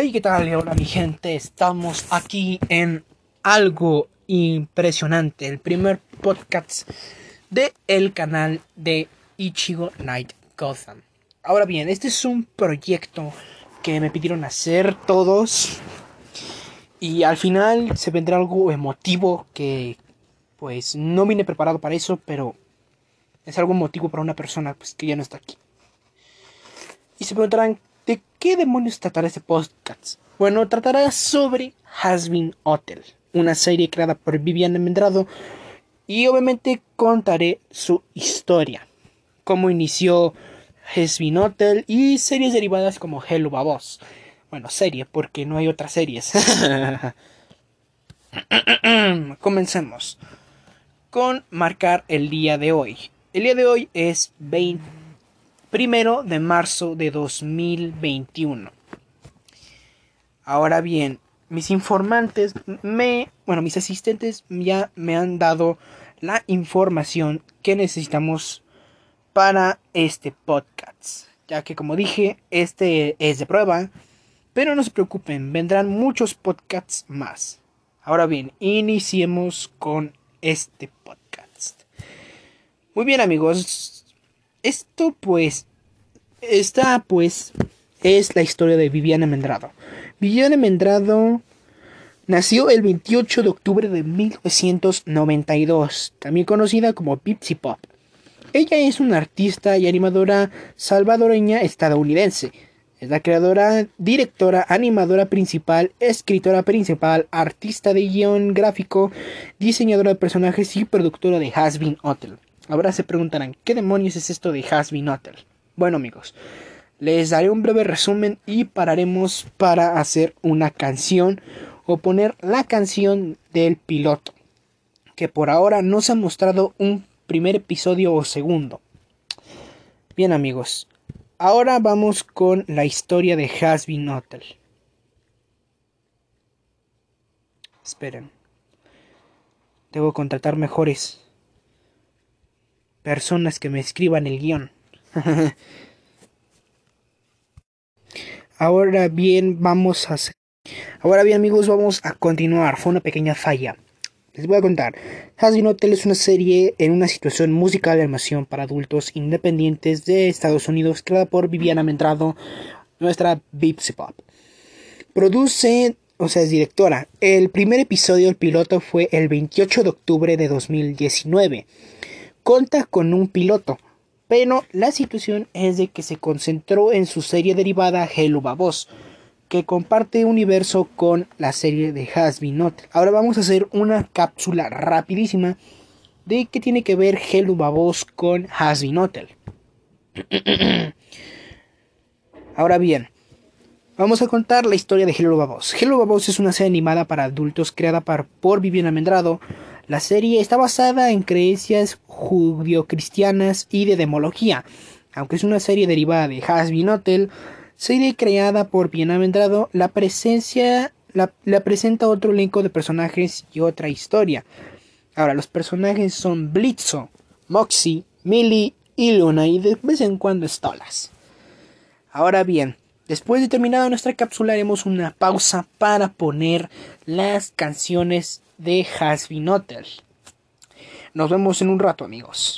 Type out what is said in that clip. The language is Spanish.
Hey, ¿qué tal? Hola mi gente, estamos aquí en algo impresionante, el primer podcast de el canal de Ichigo Night Gotham. Ahora bien, este es un proyecto que me pidieron hacer todos y al final se vendrá algo emotivo que pues no vine preparado para eso, pero es algo emotivo para una persona pues, que ya no está aquí. Y se preguntarán, ¿de qué demonios tratará este podcast? Bueno, tratará sobre Hasbin Hotel, una serie creada por Viviana Mendrado y obviamente contaré su historia, cómo inició Hasbin Hotel y series derivadas como Hello Babos. Bueno, serie, porque no hay otras series. Comencemos con marcar el día de hoy. El día de hoy es 20 primero de marzo de 2021. Ahora bien, mis informantes me, bueno, mis asistentes ya me han dado la información que necesitamos para este podcast, ya que como dije, este es de prueba, pero no se preocupen, vendrán muchos podcasts más. Ahora bien, iniciemos con este podcast. Muy bien amigos, esto pues, esta pues es la historia de Viviana Mendrado. Viviana Mendrado nació el 28 de octubre de 1992, también conocida como Pipsy Pop. Ella es una artista y animadora salvadoreña estadounidense. Es la creadora, directora, animadora principal, escritora principal, artista de guion gráfico, diseñadora de personajes y productora de Hasbin Hotel. Ahora se preguntarán, ¿qué demonios es esto de Hasbin Hotel? Bueno amigos, les daré un breve resumen y pararemos para hacer una canción o poner la canción del piloto, que por ahora no se ha mostrado un primer episodio o segundo. Bien amigos, ahora vamos con la historia de Hasbin Hotel. Esperen. Debo contratar mejores personas que me escriban el guion. Ahora bien, vamos a hacer... Ahora bien, amigos, vamos a continuar. Fue una pequeña falla. Les voy a contar. Hasbin Hotel es una serie en una situación musical de animación para adultos independientes de Estados Unidos creada por Viviana Mendrado, nuestra Bipsy Pop. Produce, o sea, es directora. El primer episodio del piloto fue el 28 de octubre de 2019 cuenta con un piloto, pero la situación es de que se concentró en su serie derivada Hello Babos, que comparte universo con la serie de Hasbin Not. Ahora vamos a hacer una cápsula rapidísima de qué tiene que ver Hello Babos con Hasbin Hotel. Ahora bien, vamos a contar la historia de Hello Babos. Hello Babos es una serie animada para adultos creada por Viviana Mendrado, la serie está basada en creencias judio-cristianas y de demología, aunque es una serie derivada de Hasbin Hotel, serie creada por Bienaventurado, la presencia la, presenta otro elenco de personajes y otra historia. Ahora, los personajes son Blitzo, Moxie, Millie y Luna y de vez en cuando Stolas. Ahora bien, después de terminada nuestra cápsula haremos una pausa para poner las canciones de Hasbin Hotel. Nos vemos en un rato, amigos.